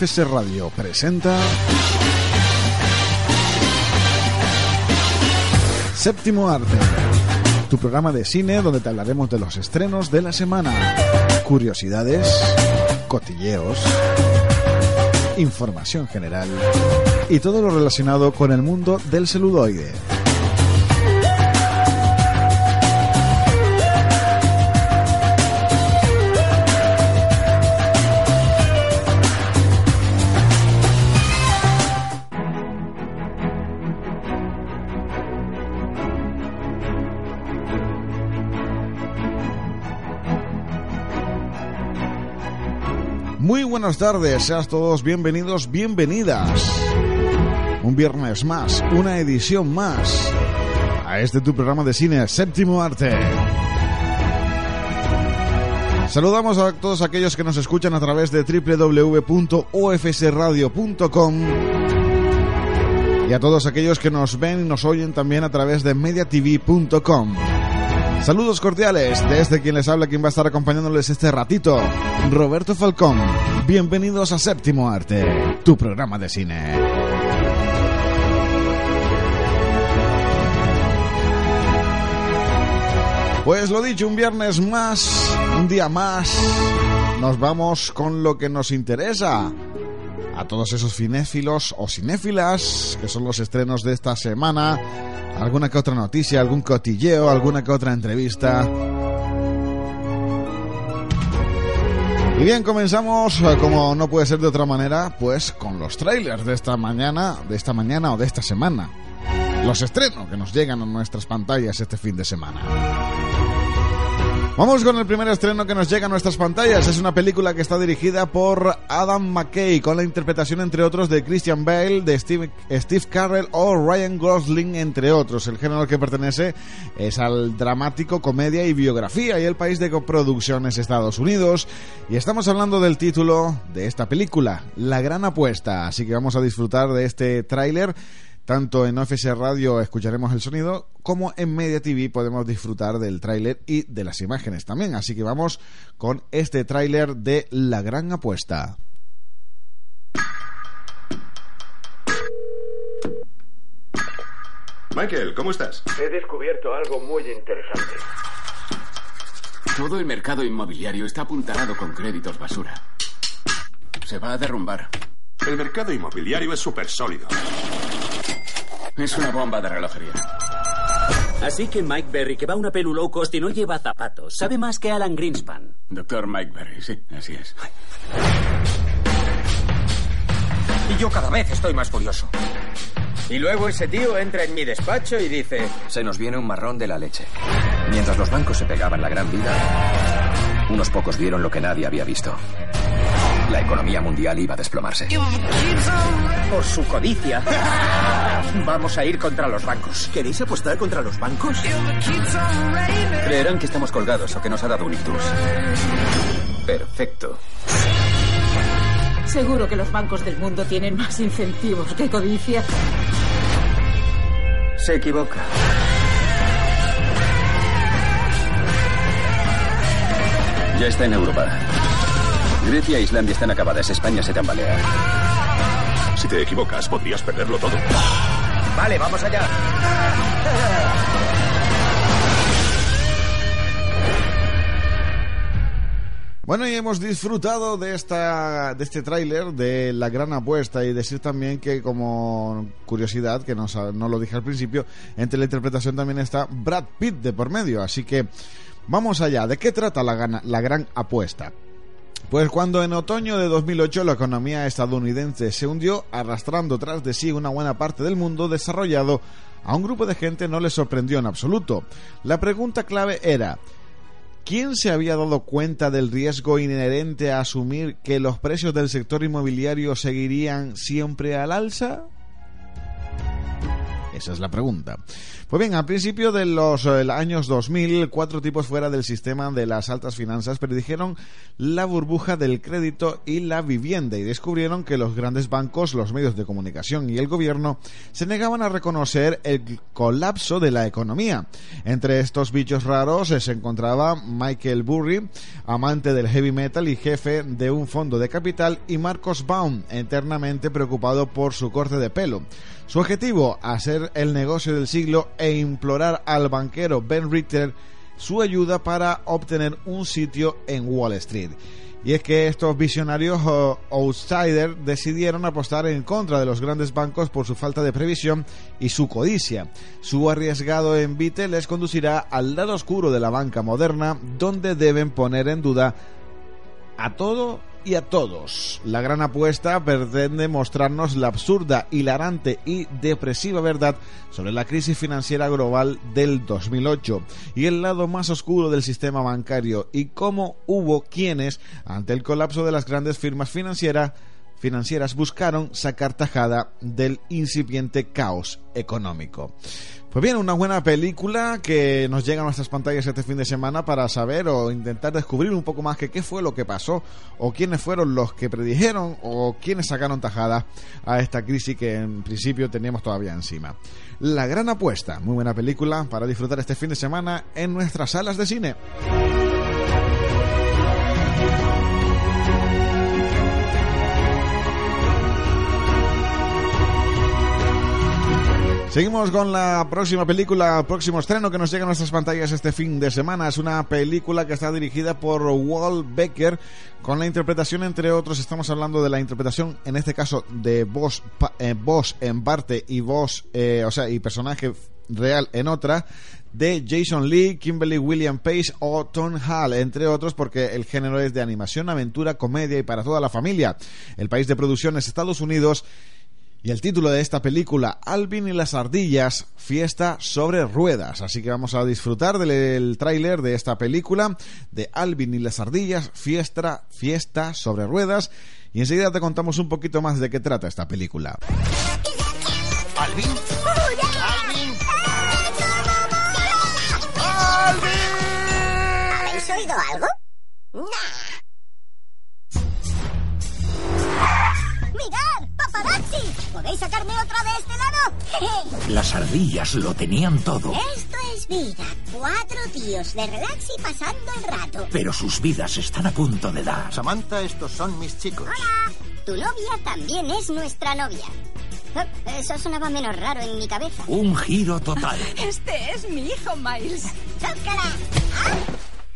OFC Radio presenta Séptimo Arte, tu programa de cine donde te hablaremos de los estrenos de la semana, curiosidades, cotilleos, información general y todo lo relacionado con el mundo del celuloide. Buenas tardes, seas todos bienvenidos, bienvenidas. Un viernes más, una edición más a este tu programa de cine, Séptimo Arte. Saludamos a todos aquellos que nos escuchan a través de www.ofsradio.com y a todos aquellos que nos ven y nos oyen también a través de mediatv.com. Saludos cordiales de este quien les habla, quien va a estar acompañándoles este ratito, Roberto Falcón. Bienvenidos a Séptimo Arte, tu programa de cine. Pues lo dicho, un viernes más, un día más, nos vamos con lo que nos interesa. A todos esos cinéfilos o cinéfilas, que son los estrenos de esta semana, alguna que otra noticia, algún cotilleo, alguna que otra entrevista. Y bien, comenzamos, eh, como no puede ser de otra manera, pues con los trailers de esta mañana, de esta mañana o de esta semana. Los estrenos que nos llegan a nuestras pantallas este fin de semana. Vamos con el primer estreno que nos llega a nuestras pantallas. Es una película que está dirigida por Adam McKay, con la interpretación, entre otros, de Christian Bale, de Steve, Steve Carell o Ryan Gosling, entre otros. El género al que pertenece es al dramático, comedia y biografía, y el país de coproducción es Estados Unidos. Y estamos hablando del título de esta película, La Gran Apuesta. Así que vamos a disfrutar de este tráiler tanto en OFS Radio escucharemos el sonido como en Media TV podemos disfrutar del tráiler y de las imágenes también. Así que vamos con este tráiler de La Gran Apuesta. Michael, ¿cómo estás? He descubierto algo muy interesante. Todo el mercado inmobiliario está apuntalado con créditos basura. Se va a derrumbar. El mercado inmobiliario es súper sólido. Es una bomba de relojería. Así que Mike Berry, que va a una pelu low cost y no lleva zapatos, sabe más que Alan Greenspan. Doctor Mike Berry, sí, así es. Y yo cada vez estoy más furioso. Y luego ese tío entra en mi despacho y dice... Se nos viene un marrón de la leche. Mientras los bancos se pegaban la gran vida, unos pocos vieron lo que nadie había visto. La economía mundial iba a desplomarse. Por su codicia. Vamos a ir contra los bancos. ¿Queréis apostar contra los bancos? Creerán que estamos colgados o que nos ha dado un ictus. Perfecto. Seguro que los bancos del mundo tienen más incentivos que codicia. Se equivoca. Ya está en Europa. Grecia e Islandia están acabadas. España se tambalea. Si te equivocas, podrías perderlo todo. Vale, vamos allá. Bueno, y hemos disfrutado de esta de este tráiler de La Gran Apuesta y decir también que como curiosidad, que no, no lo dije al principio, entre la interpretación también está Brad Pitt de por medio. Así que vamos allá. ¿De qué trata la, la Gran Apuesta? Pues cuando en otoño de 2008 la economía estadounidense se hundió, arrastrando tras de sí una buena parte del mundo desarrollado, a un grupo de gente no le sorprendió en absoluto. La pregunta clave era, ¿quién se había dado cuenta del riesgo inherente a asumir que los precios del sector inmobiliario seguirían siempre al alza? Esa es la pregunta. Pues bien, al principio de los eh, años 2000, cuatro tipos fuera del sistema de las altas finanzas predijeron la burbuja del crédito y la vivienda y descubrieron que los grandes bancos, los medios de comunicación y el gobierno se negaban a reconocer el colapso de la economía. Entre estos bichos raros se encontraba Michael Burry, amante del heavy metal y jefe de un fondo de capital, y Marcos Baum, eternamente preocupado por su corte de pelo. Su objetivo, hacer el negocio del siglo e implorar al banquero Ben Richter su ayuda para obtener un sitio en Wall Street. Y es que estos visionarios uh, outsiders decidieron apostar en contra de los grandes bancos por su falta de previsión y su codicia. Su arriesgado envite les conducirá al lado oscuro de la banca moderna, donde deben poner en duda a todo y a todos. La gran apuesta pretende mostrarnos la absurda, hilarante y depresiva verdad sobre la crisis financiera global del 2008 y el lado más oscuro del sistema bancario y cómo hubo quienes, ante el colapso de las grandes firmas financieras, financieras buscaron sacar tajada del incipiente caos económico. Pues bien, una buena película que nos llega a nuestras pantallas este fin de semana para saber o intentar descubrir un poco más que qué fue lo que pasó o quiénes fueron los que predijeron o quiénes sacaron tajada a esta crisis que en principio teníamos todavía encima. La gran apuesta, muy buena película para disfrutar este fin de semana en nuestras salas de cine. Seguimos con la próxima película, próximo estreno que nos llega a nuestras pantallas este fin de semana. Es una película que está dirigida por Walt Becker, con la interpretación, entre otros, estamos hablando de la interpretación, en este caso, de voz, eh, voz en parte y voz, eh, o sea, y personaje real en otra, de Jason Lee, Kimberly William Pace o Tom Hall, entre otros, porque el género es de animación, aventura, comedia y para toda la familia. El país de producción es Estados Unidos y el título de esta película, Alvin y las ardillas, fiesta sobre ruedas. Así que vamos a disfrutar del tráiler de esta película, de Alvin y las ardillas, fiesta, fiesta sobre ruedas. Y enseguida te contamos un poquito más de qué trata esta película. ¿Alvin? ¿Alvin? ¿Habéis oído algo? ¡Mirad! ¡Paparazzi! ¿Podéis sacarme otra de este lado? Las ardillas lo tenían todo. Esto es vida. Cuatro tíos de relax y pasando el rato. Pero sus vidas están a punto de dar. Samantha, estos son mis chicos. Hola. Tu novia también es nuestra novia. Oh, eso sonaba menos raro en mi cabeza. Un giro total. Este es mi hijo, Miles. ¡Tócala!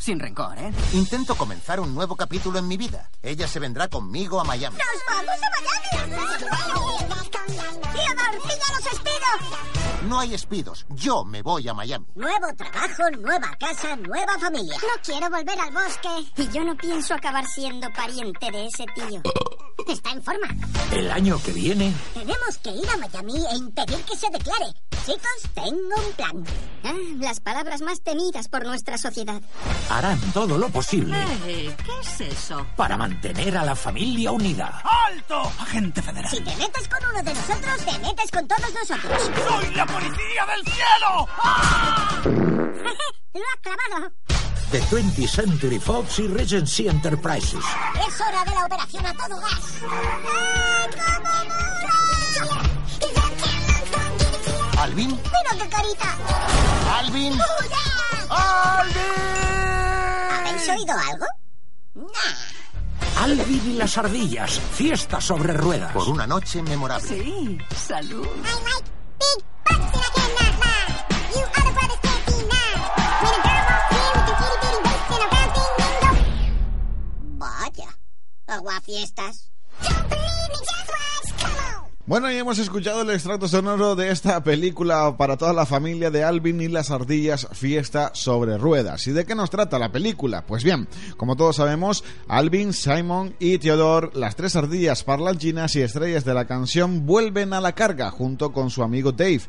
Sin rencor, ¿eh? Intento comenzar un nuevo capítulo en mi vida. Ella se vendrá conmigo a Miami. ¡Nos vamos a Miami! ¡Theodore, pilla los espidos! No hay espidos. Yo me voy a Miami. Nuevo trabajo, nueva casa, nueva familia. No quiero volver al bosque. Y yo no pienso acabar siendo pariente de ese tío. Está en forma. El año que viene. Tenemos que ir a Miami e impedir que se declare. Chicos, tengo un plan. Ah, las palabras más temidas por nuestra sociedad. Harán todo lo posible. Eh, ¿Qué es eso? Para mantener a la familia unida. ¡Alto! Agente federal. Si te metes con uno de nosotros, te metes con todos nosotros. ¡Soy la policía del cielo! ¡Ah! Lo ha clavado. De 20th Century Fox y Regency Enterprises. Es hora de la operación a todo gas. ¡Ah, cómo mola! ¿Alvin? ¡Mira qué carita! ¡Alvin! ¡Alvin! ¿Habéis oído algo? Nah. Alvin y las ardillas. Fiesta sobre ruedas. Por una noche memorable. Sí, salud. I like big butts and I cannot lie. You other brothers can't deny. When a girl walks in with her itty bitty waist and a round thing lingo. Vaya, aguafiestas. Don't believe me, just. Bueno, y hemos escuchado el extracto sonoro de esta película para toda la familia de Alvin y las ardillas, Fiesta sobre Ruedas. ¿Y de qué nos trata la película? Pues bien, como todos sabemos, Alvin, Simon y Theodore, las tres ardillas parlanchinas y estrellas de la canción, vuelven a la carga junto con su amigo Dave.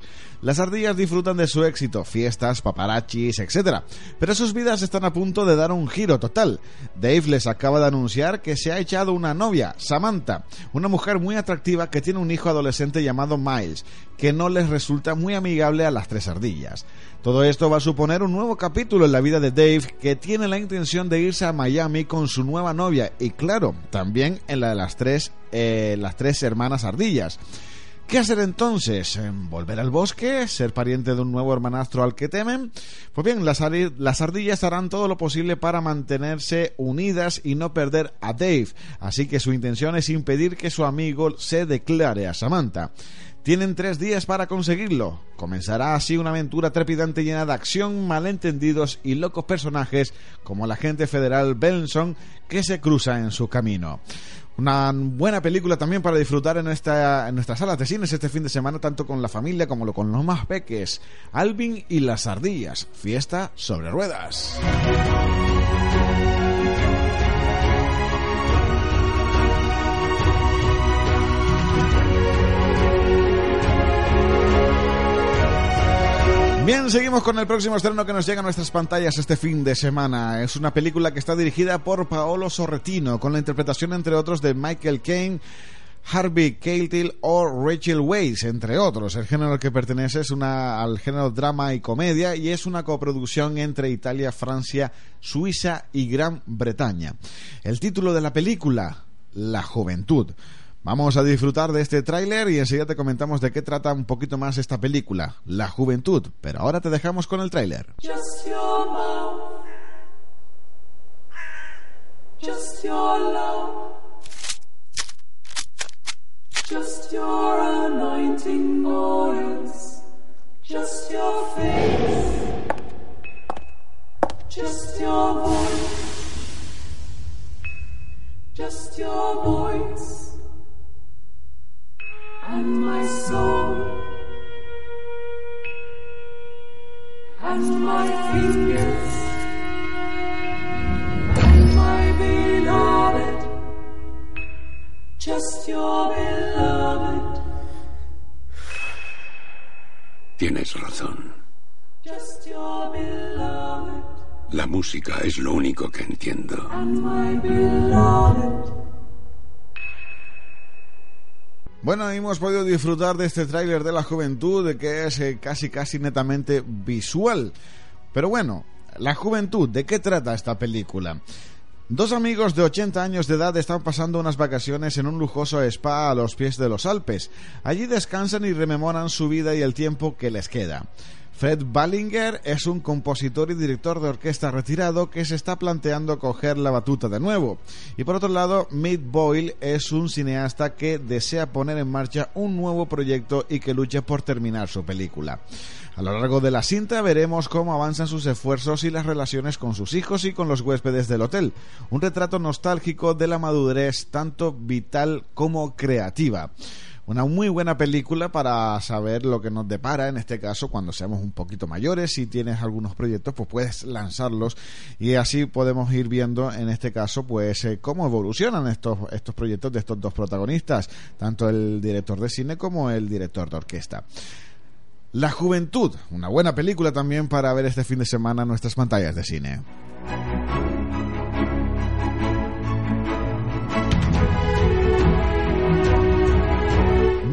Las ardillas disfrutan de su éxito, fiestas, paparachis, etc. Pero sus vidas están a punto de dar un giro total. Dave les acaba de anunciar que se ha echado una novia, Samantha, una mujer muy atractiva que tiene un hijo adolescente llamado Miles, que no les resulta muy amigable a las tres ardillas. Todo esto va a suponer un nuevo capítulo en la vida de Dave, que tiene la intención de irse a Miami con su nueva novia y claro, también en la de las tres, eh, las tres hermanas ardillas. ¿Qué hacer entonces? ¿Volver al bosque? ¿Ser pariente de un nuevo hermanastro al que temen? Pues bien, las, las, ardillas harán todo lo posible para mantenerse unidas y no perder a Dave, así que su intención es impedir que su amigo se declare a Samantha. Tienen tres días para conseguirlo. Comenzará así una aventura trepidante llena de acción, malentendidos y locos personajes como el agente federal Benson que se cruza en su camino. Una buena película también para disfrutar en, esta, en nuestras salas de cines este fin de semana, tanto con la familia como con los más peques. Alvin y las ardillas. Fiesta sobre ruedas. Bien, seguimos con el próximo estreno que nos llega a nuestras pantallas este fin de semana. Es una película que está dirigida por Paolo Sorrentino, con la interpretación, entre otros, de Michael Caine, Harvey Keitel o Rachel Weisz, entre otros. El género al que pertenece es una, al género drama y comedia y es una coproducción entre Italia, Francia, Suiza y Gran Bretaña. El título de la película, La Juventud. Vamos a disfrutar de este tráiler y enseguida te comentamos de qué trata un poquito más esta película, La Juventud. Pero ahora te dejamos con el tráiler. Just your mouth. Just your love. Just your anointing oils. Just your face. Just your voice. Just your voice. And my soul and my fingers and my beloved, just your beloved. Tienes razón. Just your beloved. La música es lo único que entiendo. And my beloved. Bueno, hemos podido disfrutar de este tráiler de la juventud, que es eh, casi casi netamente visual. Pero bueno, la juventud, ¿de qué trata esta película? Dos amigos de 80 años de edad están pasando unas vacaciones en un lujoso spa a los pies de los Alpes. Allí descansan y rememoran su vida y el tiempo que les queda. Fred Ballinger es un compositor y director de orquesta retirado que se está planteando coger la batuta de nuevo. Y por otro lado, Mick Boyle es un cineasta que desea poner en marcha un nuevo proyecto y que lucha por terminar su película. A lo largo de la cinta veremos cómo avanzan sus esfuerzos y las relaciones con sus hijos y con los huéspedes del hotel. Un retrato nostálgico de la madurez tanto vital como creativa una muy buena película para saber lo que nos depara en este caso cuando seamos un poquito mayores si tienes algunos proyectos pues puedes lanzarlos y así podemos ir viendo en este caso pues eh, cómo evolucionan estos estos proyectos de estos dos protagonistas tanto el director de cine como el director de orquesta La Juventud, una buena película también para ver este fin de semana en nuestras pantallas de cine.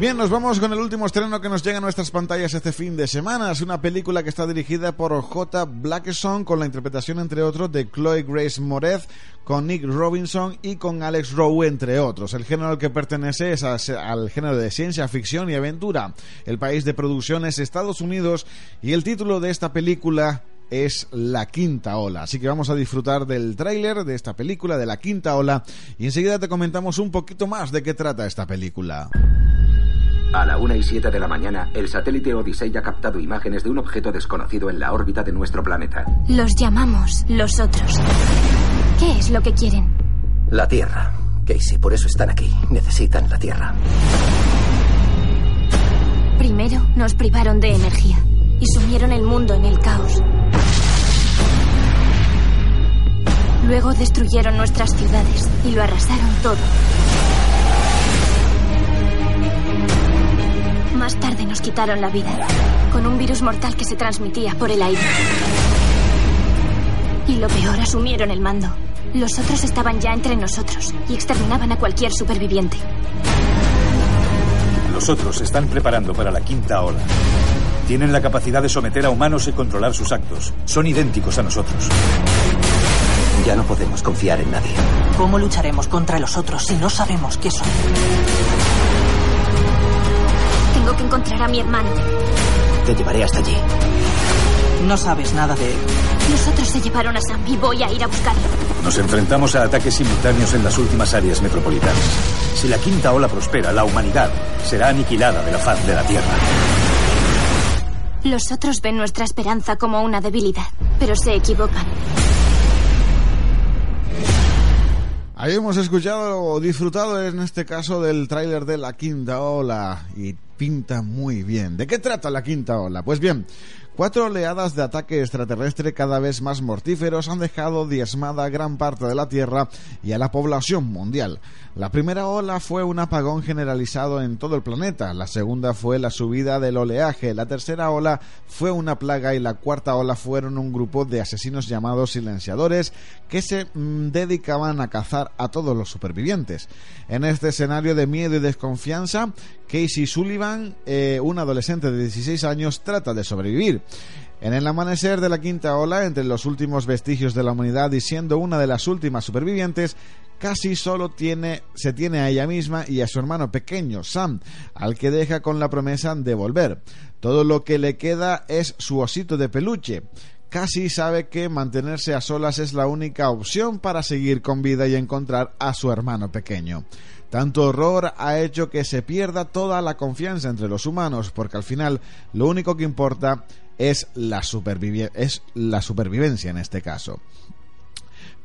Bien, nos vamos con el último estreno que nos llega a nuestras pantallas este fin de semana. Es una película que está dirigida por J. Blackson con la interpretación, entre otros, de Chloe Grace Moretz, con Nick Robinson y con Alex Rowe, entre otros. El género al que pertenece es al género de ciencia ficción y aventura. El país de producción es Estados Unidos y el título de esta película es La Quinta Ola. Así que vamos a disfrutar del tráiler de esta película, de La Quinta Ola, y enseguida te comentamos un poquito más de qué trata esta película. A la 1 y 7 de la mañana, el satélite Odyssey ha captado imágenes de un objeto desconocido en la órbita de nuestro planeta. Los llamamos los otros. ¿Qué es lo que quieren? La Tierra. Casey, por eso están aquí. Necesitan la Tierra. Nos privaron de energía y sumieron el mundo en el caos. Luego destruyeron nuestras ciudades y lo arrasaron todo. Más tarde nos quitaron la vida con un virus mortal que se transmitía por el aire. Y lo peor, asumieron el mando. Los otros estaban ya entre nosotros y exterminaban a cualquier superviviente. Los otros se están preparando para la quinta ola. Tienen la capacidad de someter a humanos y controlar sus actos. Son idénticos a nosotros. Ya no podemos confiar en nadie. ¿Cómo lucharemos contra los otros si no sabemos qué son? Tengo que encontrar a mi hermano. Te llevaré hasta allí. No sabes nada de él. Los otros se llevaron a Sam y voy a ir a buscarlo. Nos enfrentamos a ataques simultáneos en las últimas áreas metropolitanas. Si la quinta ola prospera, la humanidad será aniquilada de la faz de la Tierra. Los otros ven nuestra esperanza como una debilidad, pero se equivocan. Ahí hemos escuchado o disfrutado en este caso del tráiler de la quinta ola y pinta muy bien. ¿De qué trata la quinta ola? Pues bien, Cuatro oleadas de ataque extraterrestre cada vez más mortíferos han dejado diezmada gran parte de la Tierra y a la población mundial. La primera ola fue un apagón generalizado en todo el planeta, la segunda fue la subida del oleaje, la tercera ola fue una plaga y la cuarta ola fueron un grupo de asesinos llamados silenciadores que se mm, dedicaban a cazar a todos los supervivientes. En este escenario de miedo y desconfianza, Casey Sullivan, eh, un adolescente de 16 años, trata de sobrevivir. En el amanecer de la quinta ola, entre los últimos vestigios de la humanidad y siendo una de las últimas supervivientes, casi solo tiene, se tiene a ella misma y a su hermano pequeño, Sam, al que deja con la promesa de volver. Todo lo que le queda es su osito de peluche. Casi sabe que mantenerse a solas es la única opción para seguir con vida y encontrar a su hermano pequeño. Tanto horror ha hecho que se pierda toda la confianza entre los humanos, porque al final lo único que importa es la, es la supervivencia en este caso.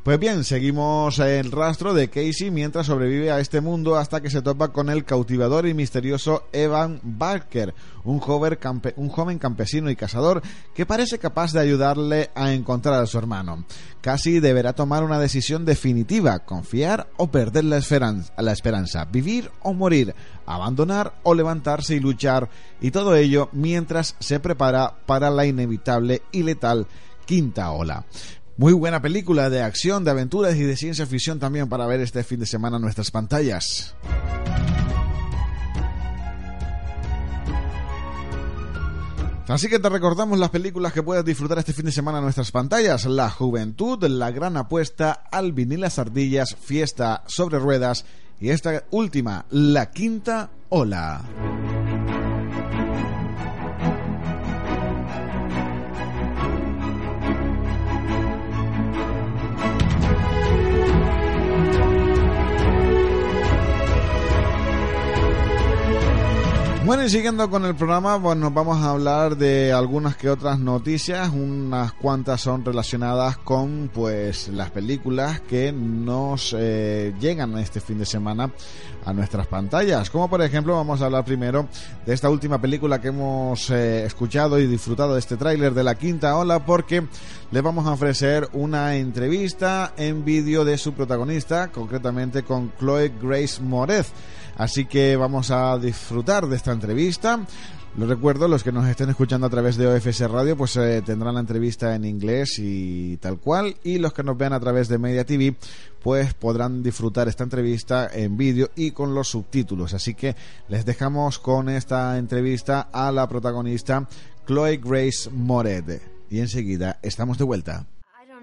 Pues bien, seguimos el rastro de Casey mientras sobrevive a este mundo hasta que se topa con el cautivador y misterioso Evan Barker, un joven, campesino y cazador que parece capaz de ayudarle a encontrar a su hermano. Casey deberá tomar una decisión definitiva, confiar o perder la esperanza, vivir o morir, abandonar o levantarse y luchar, y todo ello mientras se prepara para la inevitable y letal quinta ola. Muy buena película de acción, de aventuras y de ciencia ficción también para ver este fin de semana en nuestras pantallas. Así que te recordamos las películas que puedes disfrutar este fin de semana en nuestras pantallas. La Juventud, La Gran Apuesta, Alvin y las Ardillas, Fiesta sobre Ruedas y esta última, La Quinta Ola. Bueno, y siguiendo con el programa, bueno, vamos a hablar de algunas que otras noticias, unas cuantas son relacionadas con pues las películas que nos eh, llegan este fin de semana a nuestras pantallas, como por ejemplo vamos a hablar primero de esta última película que hemos eh, escuchado y disfrutado de este tráiler de la quinta ola porque les vamos a ofrecer una entrevista en vídeo de su protagonista, concretamente con Chloe Grace Moretz. Así que vamos a disfrutar de esta entrevista. Lo recuerdo, los que nos estén escuchando a través de OFS Radio, pues eh, tendrán la entrevista en inglés y tal cual. Y los que nos vean a través de Media TV, pues podrán disfrutar esta entrevista en vídeo y con los subtítulos. Así que les dejamos con esta entrevista a la protagonista Chloe Grace Moret. Y enseguida estamos de vuelta.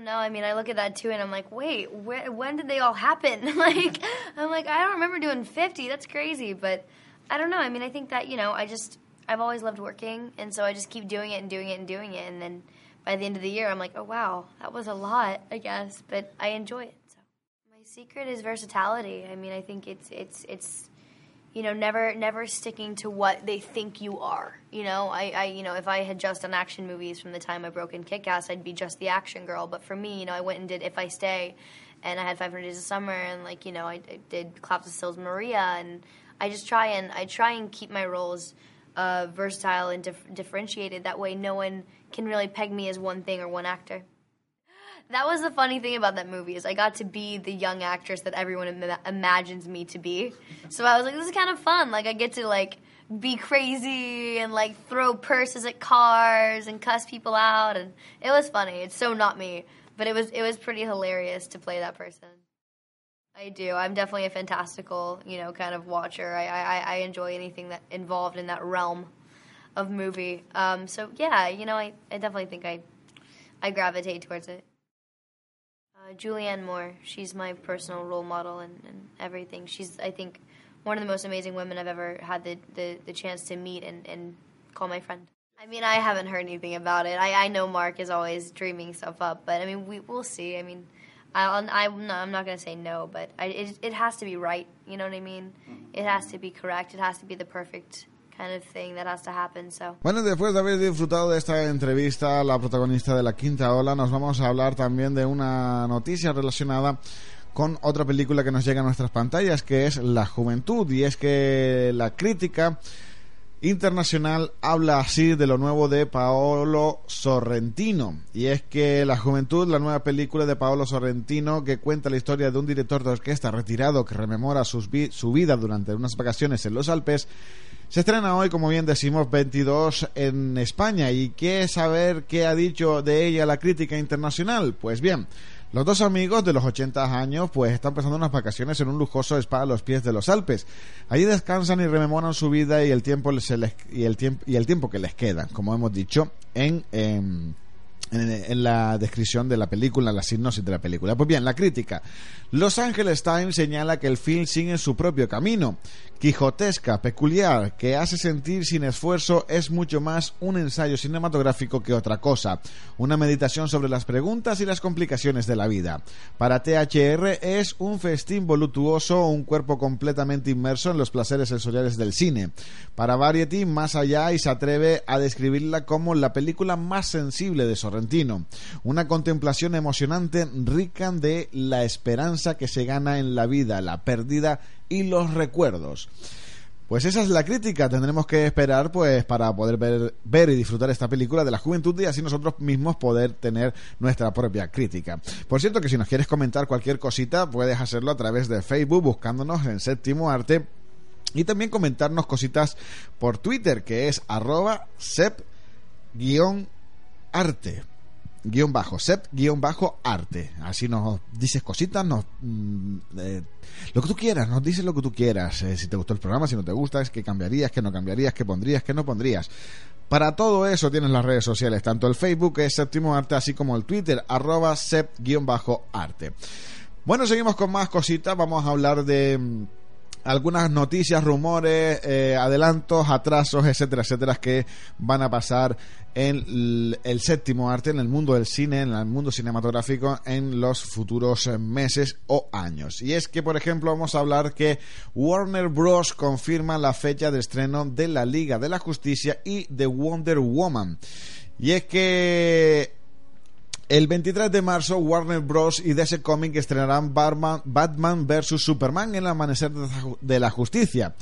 No, I mean, I look at that too, and I'm like, wait, when did they all happen? like, I'm like, I don't remember doing 50. That's crazy. But I don't know. I mean, I think that, you know, I just, I've always loved working, and so I just keep doing it and doing it and doing it. And then by the end of the year, I'm like, oh, wow, that was a lot, I guess, but I enjoy it. So my secret is versatility. I mean, I think it's, it's, it's, you know, never never sticking to what they think you are. You know, I, I you know, if I had just done action movies from the time I broke in Kick Ass, I'd be just the action girl. But for me, you know, I went and did If I Stay, and I had 500 Days of Summer, and like you know, I, I did Claps of Stills Maria, and I just try and I try and keep my roles uh, versatile and dif- differentiated. That way, no one can really peg me as one thing or one actor. That was the funny thing about that movie is I got to be the young actress that everyone Im- imagines me to be. So I was like, this is kind of fun. Like I get to like be crazy and like throw purses at cars and cuss people out, and it was funny. It's so not me, but it was it was pretty hilarious to play that person. I do. I'm definitely a fantastical, you know, kind of watcher. I I, I enjoy anything that involved in that realm of movie. Um, so yeah, you know, I, I definitely think I I gravitate towards it. Uh, Julianne Moore, she's my personal role model and, and everything. She's I think one of the most amazing women I've ever had the, the, the chance to meet and, and call my friend. I mean, I haven't heard anything about it. I, I know Mark is always dreaming stuff up, but I mean, we we'll see. I mean, I'll, I'm not, I'm not going to say no, but I, it it has to be right. You know what I mean? It has to be correct. It has to be the perfect Bueno, después de haber disfrutado de esta entrevista la protagonista de la quinta ola, nos vamos a hablar también de una noticia relacionada con otra película que nos llega a nuestras pantallas, que es La Juventud, y es que la crítica internacional habla así de lo nuevo de Paolo Sorrentino. Y es que La Juventud, la nueva película de Paolo Sorrentino, que cuenta la historia de un director de orquesta retirado que rememora su vida durante unas vacaciones en los Alpes, se estrena hoy, como bien decimos, 22 en España. ¿Y qué saber qué ha dicho de ella la crítica internacional? Pues bien, los dos amigos de los 80 años pues están pasando unas vacaciones en un lujoso spa a los pies de los Alpes. Allí descansan y rememoran su vida y el tiempo se les, y el y el tiempo que les queda, como hemos dicho en en, en, la descripción de la película, la sinopsis de la película. Pues bien, la crítica. Los Angeles Times señala que el film sigue su propio camino, quijotesca, peculiar, que hace sentir sin esfuerzo, es mucho más un ensayo cinematográfico que otra cosa, una meditación sobre las preguntas y las complicaciones de la vida. Para THR es un festín voluptuoso, un cuerpo completamente inmerso en los placeres sensoriales del cine. Para Variety, más allá y se atreve a describirla como la película más sensible de Sorrentino, una contemplación emocionante rica de la esperanza que se gana en la vida, la pérdida y los recuerdos. Pues esa es la crítica, tendremos que esperar pues para poder ver, ver, y disfrutar esta película de la juventud y así nosotros mismos poder tener nuestra propia crítica. Por cierto que si nos quieres comentar cualquier cosita puedes hacerlo a través de Facebook buscándonos en Séptimo Arte y también comentarnos cositas por Twitter que es arroba sep-arte guion bajo, sep guion bajo arte. Así nos dices cositas, nos, mm, eh, lo que tú quieras, nos dices lo que tú quieras. Eh, si te gustó el programa, si no te gusta, es que cambiarías, que no cambiarías, que pondrías, que no pondrías. Para todo eso tienes las redes sociales, tanto el Facebook que es Séptimo Arte, así como el Twitter, arroba sep guion bajo arte. Bueno, seguimos con más cositas, vamos a hablar de algunas noticias, rumores, eh, adelantos, atrasos, etcétera, etcétera, que van a pasar en el, el, séptimo arte, en el mundo del cine, en el mundo cinematográfico, en los futuros meses o años. Y es que, por ejemplo, vamos a hablar que Warner Bros. confirma la fecha de estreno de la Liga de la Justicia y de Wonder Woman. Y es que el 23 de marzo, Warner Bros. y DC Comics estrenarán Batman, Batman vs. Superman en el amanecer de la justicia.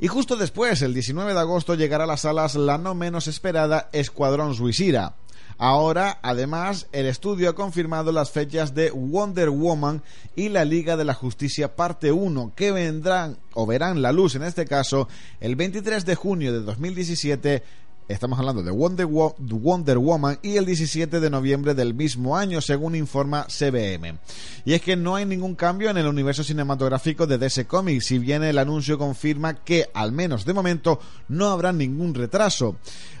Y justo después, el 19 de agosto, llegará a las salas la no menos esperada Escuadrón Suicida. Ahora, además, el estudio ha confirmado las fechas de Wonder Woman y la Liga de la Justicia parte 1, que vendrán o verán la luz en este caso el 23 de junio de 2017 Estamos hablando de Wonder, Wo Wonder, Woman y el 17 de noviembre del mismo año, según informa CBM. Y es que no hay ningún cambio en el universo cinematográfico de DC Comics, si bien el anuncio confirma que, al menos de momento, no habrá ningún retraso.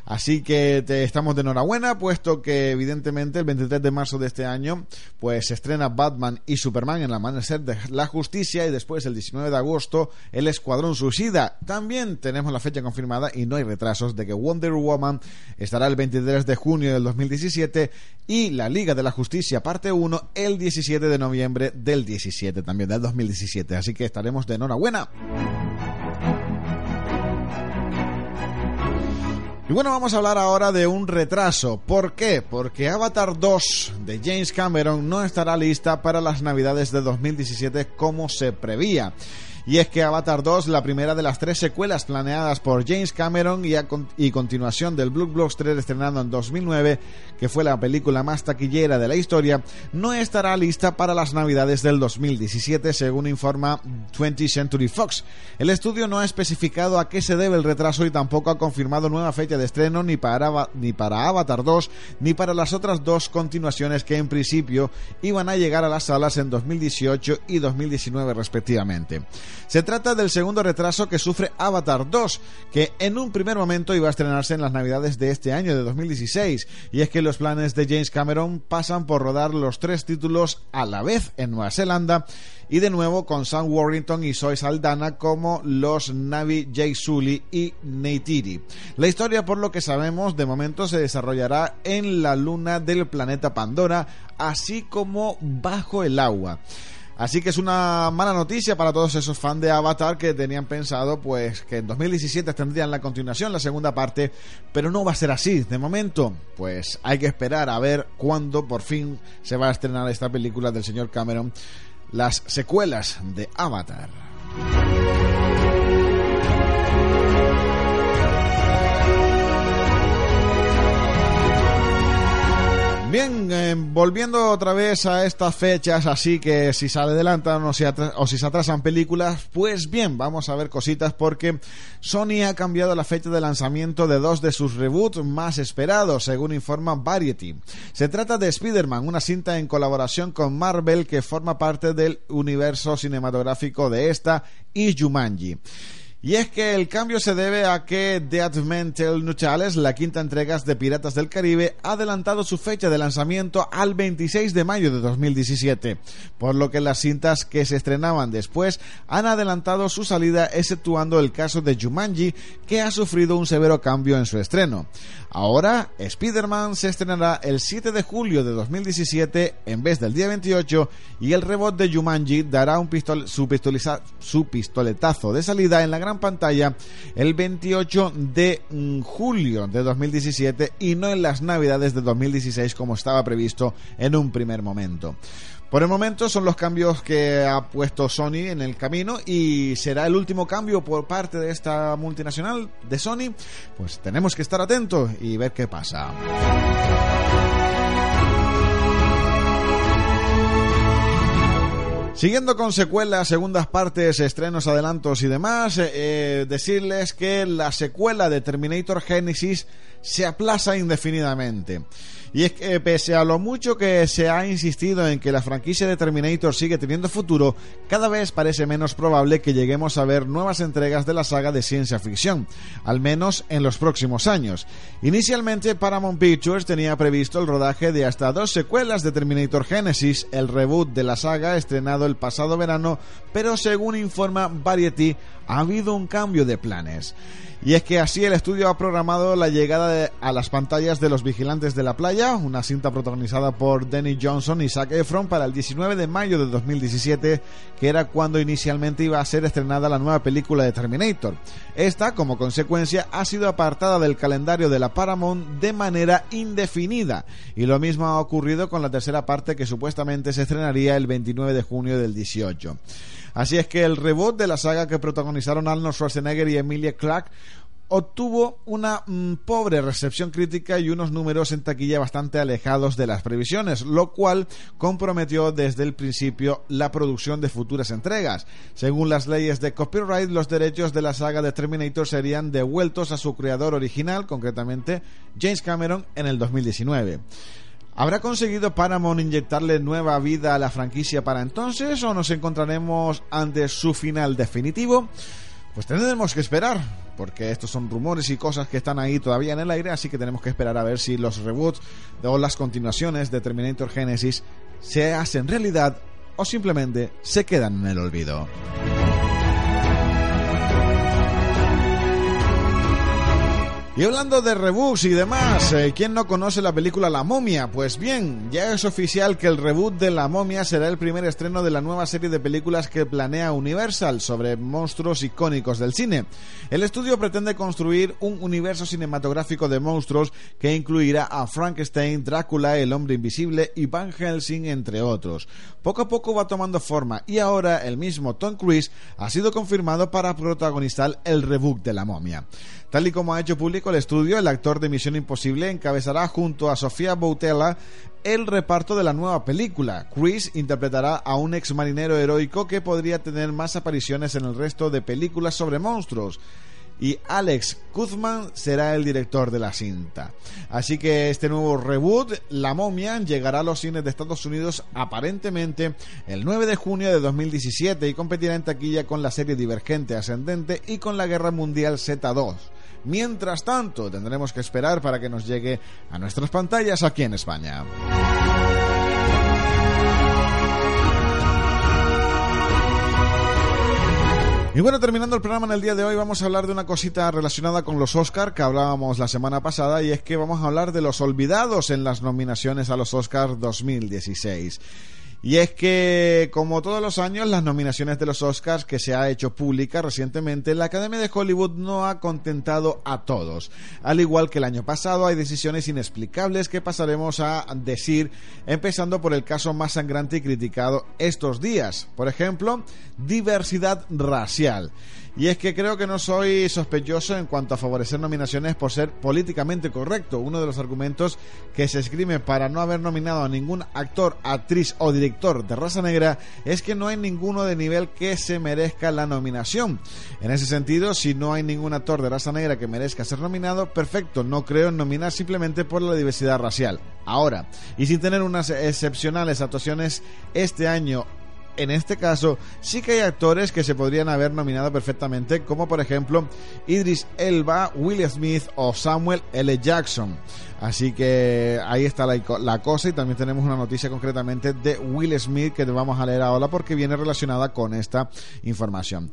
Así que te estamos de enhorabuena, puesto que evidentemente el 23 de marzo de este año, pues se estrena Batman y Superman en el amanecer de la justicia y después el 19 de agosto el Escuadrón Suicida. También tenemos la fecha confirmada y no hay retrasos de que Wonder Woman estará el 23 de junio del 2017 y la Liga de la Justicia parte 1 el 17 de noviembre del 17 también del 2017. Así que estaremos de enhorabuena. Y bueno, vamos a hablar ahora de un retraso. ¿Por qué? Porque Avatar 2 de James Cameron no estará lista para las navidades de 2017 como se prevía. Y es que Avatar 2, la primera de las tres secuelas planeadas por James Cameron y, continuación del Blue Blockbuster estrenado en 2009, que fue la película más taquillera de la historia, no estará lista para las navidades del 2017, según informa 20th Century Fox. El estudio no ha especificado a qué se debe el retraso y tampoco ha confirmado nueva fecha de estreno ni para, ni para Avatar 2 ni para las otras dos continuaciones que en principio iban a llegar a las salas en 2018 y 2019 respectivamente. Se trata del segundo retraso que sufre Avatar 2, que en un primer momento iba a estrenarse en las navidades de este año de 2016, y es que los planes de James Cameron pasan por rodar los tres títulos a la vez en Nueva Zelanda y de nuevo con Sam Warrington y Zoe Saldana como los Navi Jay Sully y Neytiri. La historia, por lo que sabemos, de momento se desarrollará en la luna del planeta Pandora, así como bajo el agua. Así que es una mala noticia para todos esos fans de Avatar que tenían pensado pues que en 2017 tendrían la continuación, la segunda parte, pero no va a ser así. De momento, pues hay que esperar a ver cuándo por fin se va a estrenar esta película del señor Cameron, las secuelas de Avatar. Bien, eh, volviendo otra vez a estas fechas, así que si se adelantan o si, o si se atrasan películas, pues bien, vamos a ver cositas porque Sony ha cambiado la fecha de lanzamiento de dos de sus reboots más esperados, según informa Variety. Se trata de Spider-Man, una cinta en colaboración con Marvel que forma parte del universo cinematográfico de esta y Jumanji. Y es que el cambio se debe a que The Adventure Nuchales, la quinta entrega de Piratas del Caribe, ha adelantado su fecha de lanzamiento al 26 de mayo de 2017, por lo que las cintas que se estrenaban después han adelantado su salida, exceptuando el caso de Jumanji, que ha sufrido un severo cambio en su estreno. Ahora, Spider-Man se estrenará el 7 de julio de 2017 en vez del día 28 y el reboot de Jumanji dará un pistol su, su pistoletazo de salida en la gran pantalla el 28 de julio de 2017 y no en las navidades de 2016 como estaba previsto en un primer momento. Por el momento son los cambios que ha puesto Sony en el camino y será el último cambio por parte de esta multinacional de Sony. Pues tenemos que estar atentos y ver qué pasa. Siguiendo con secuelas, segundas partes, estrenos, adelantos y demás, eh, eh, decirles que la secuela de Terminator Genesis se aplaza indefinidamente. Y es que pese a lo mucho que se ha insistido en que la franquicia de Terminator sigue teniendo futuro, cada vez parece menos probable que lleguemos a ver nuevas entregas de la saga de ciencia ficción, al menos en los próximos años. Inicialmente Paramount Pictures tenía previsto el rodaje de hasta dos secuelas de Terminator Genesis, el reboot de la saga estrenado el pasado verano, pero según informa Variety, ha habido un cambio de planes. Y es que así el estudio ha programado la llegada a las pantallas de Los Vigilantes de la Playa, una cinta protagonizada por Danny Johnson y Zac Efron para el 19 de mayo de 2017, que era cuando inicialmente iba a ser estrenada la nueva película de Terminator. Esta, como consecuencia, ha sido apartada del calendario de la Paramount de manera indefinida, y lo mismo ha ocurrido con la tercera parte que supuestamente se estrenaría el 29 de junio del 18. Así es que el reboot de la saga que protagonizaron Arnold Schwarzenegger y Emilia Clarke obtuvo una mm, pobre recepción crítica y unos números en taquilla bastante alejados de las previsiones, lo cual comprometió desde el principio la producción de futuras entregas. Según las leyes de copyright, los derechos de la saga de Terminator serían devueltos a su creador original, concretamente James Cameron, en el 2019. ¿Habrá conseguido Paramount inyectarle nueva vida a la franquicia para entonces o nos encontraremos ante su final definitivo? Pues tendremos que esperar, porque estos son rumores y cosas que están ahí todavía en el aire, así que tenemos que esperar a ver si los reboots o las continuaciones de Terminator Genesis se hacen realidad o simplemente se quedan en el olvido. Y hablando de reboots y demás, eh, ¿quién no conoce la película La momia? Pues bien, ya es oficial que el reboot de La momia será el primer estreno de la nueva serie de películas que planea Universal sobre monstruos icónicos del cine. El estudio pretende construir un universo cinematográfico de monstruos que incluirá a Frankenstein, Drácula, El hombre invisible y Van Helsing, entre otros. Poco a poco va tomando forma y ahora el mismo Tom Cruise ha sido confirmado para protagonizar el reboot de La momia. Tal y como ha hecho público el estudio, el actor de Misión Imposible encabezará junto a Sofía Boutella el reparto de la nueva película. Chris interpretará a un ex marinero heroico que podría tener más apariciones en el resto de películas sobre monstruos y Alex Kuzman será el director de la cinta. Así que este nuevo reboot, La momia, llegará a los cines de Estados Unidos aparentemente el 9 de junio de 2017 y competirá en taquilla con la serie Divergente Ascendente y con la Guerra Mundial Z2. Mientras tanto, tendremos que esperar para que nos llegue a nuestras pantallas aquí en España. Y bueno, terminando el programa en el día de hoy, vamos a hablar de una cosita relacionada con los Oscars que hablábamos la semana pasada y es que vamos a hablar de los olvidados en las nominaciones a los Oscars 2016. Y es que, como todos los años, las nominaciones de los Oscars que se ha hecho pública recientemente, la Academia de Hollywood no ha contentado a todos. Al igual que el año pasado, hay decisiones inexplicables que pasaremos a decir, empezando por el caso más sangrante y criticado estos días. Por ejemplo, diversidad racial. Y es que creo que no soy sospechoso en cuanto a favorecer nominaciones por ser políticamente correcto. Uno de los argumentos que se escribe para no haber nominado a ningún actor, actriz o director de raza negra es que no hay ninguno de nivel que se merezca la nominación. En ese sentido, si no hay ningún actor de raza negra que merezca ser nominado, perfecto, no creo en nominar simplemente por la diversidad racial. Ahora, y sin tener unas excepcionales actuaciones este año en este caso sí que hay actores que se podrían haber nominado perfectamente, como por ejemplo Idris Elba, Will Smith o Samuel L. Jackson. Así que ahí está la, cosa y también tenemos una noticia concretamente de Will Smith que vamos a leer ahora porque viene relacionada con esta información.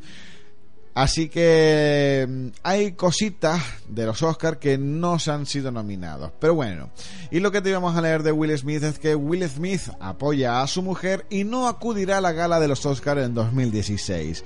Así que mm, hay cositas de los Oscars que no se han sido nominados. Pero bueno, y lo que te íbamos a leer de Will Smith es que Will Smith apoya a su mujer y no acudirá a la gala de los Oscars en 2016.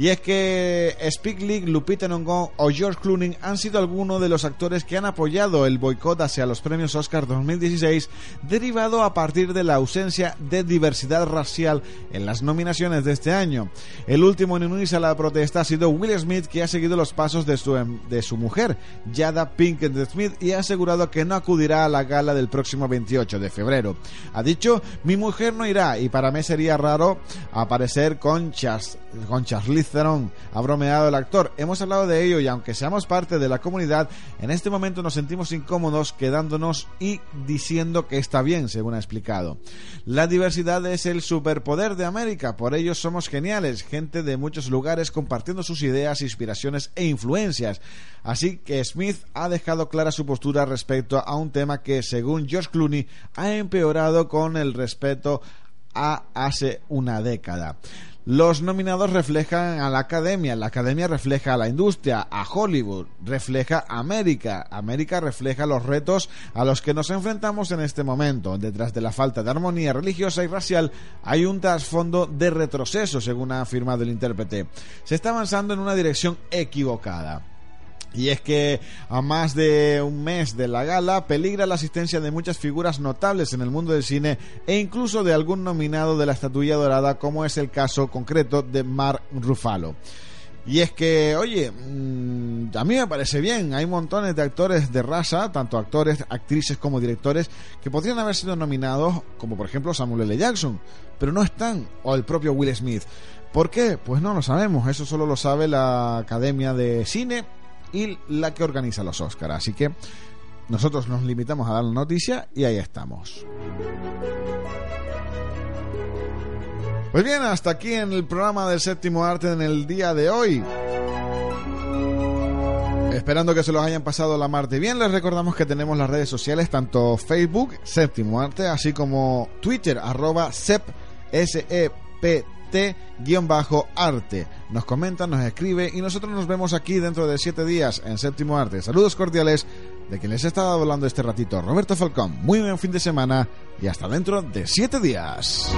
Y es que Speak League, Lupita Nyong'o o George Clooney han sido algunos de los actores que han apoyado el boicot hacia los premios Oscar 2016 derivado a partir de la ausencia de diversidad racial en las nominaciones de este año. El último en unirse a la protesta ha sido Will Smith que ha seguido los pasos de su, de su mujer, Jada Pinkett Smith, y ha asegurado que no acudirá a la gala del próximo 28 de febrero. Ha dicho, mi mujer no irá y para mí sería raro aparecer con, Chas, con Theron. Ha bromeado el actor. Hemos hablado de ello y aunque seamos parte de la comunidad, en este momento nos sentimos incómodos quedándonos y diciendo que está bien, según ha explicado. La diversidad es el superpoder de América, por ello somos geniales, gente de muchos lugares compartiendo sus ideas, inspiraciones e influencias. Así que Smith ha dejado clara su postura respecto a un tema que, según George Clooney, ha empeorado con el respeto a hace una década. Los nominados reflejan a la academia, la academia refleja a la industria, a Hollywood, refleja a América, América refleja los retos a los que nos enfrentamos en este momento. Detrás de la falta de armonía religiosa y racial hay un trasfondo de retroceso, según ha afirmado el intérprete. Se está avanzando en una dirección equivocada. Y es que a más de un mes de la gala peligra la asistencia de muchas figuras notables en el mundo del cine e incluso de algún nominado de la estatuilla dorada como es el caso concreto de Mark Ruffalo. Y es que, oye, mm, a mí me parece bien, hay montones de actores de raza, tanto actores, actrices como directores, que podrían haber sido nominados, como por ejemplo Samuel L. Jackson, pero no están, o el propio Will Smith. ¿Por qué? Pues no lo sabemos, eso solo lo sabe la Academia de Cine y la que organiza los Oscars. Así que nosotros nos limitamos a dar la noticia y ahí estamos. Pues bien, hasta aquí en el programa del séptimo arte en el día de hoy. Esperando que se los hayan pasado la Marte bien, les recordamos que tenemos las redes sociales, tanto Facebook, séptimo arte, así como Twitter, arroba sep, -E 7t-arte. Nos comenta, nos escribe y nosotros nos vemos aquí dentro de siete días en Séptimo Arte. Saludos cordiales de quien les he estado hablando este ratito, Roberto Falcón. Muy buen fin de semana y hasta dentro de siete días.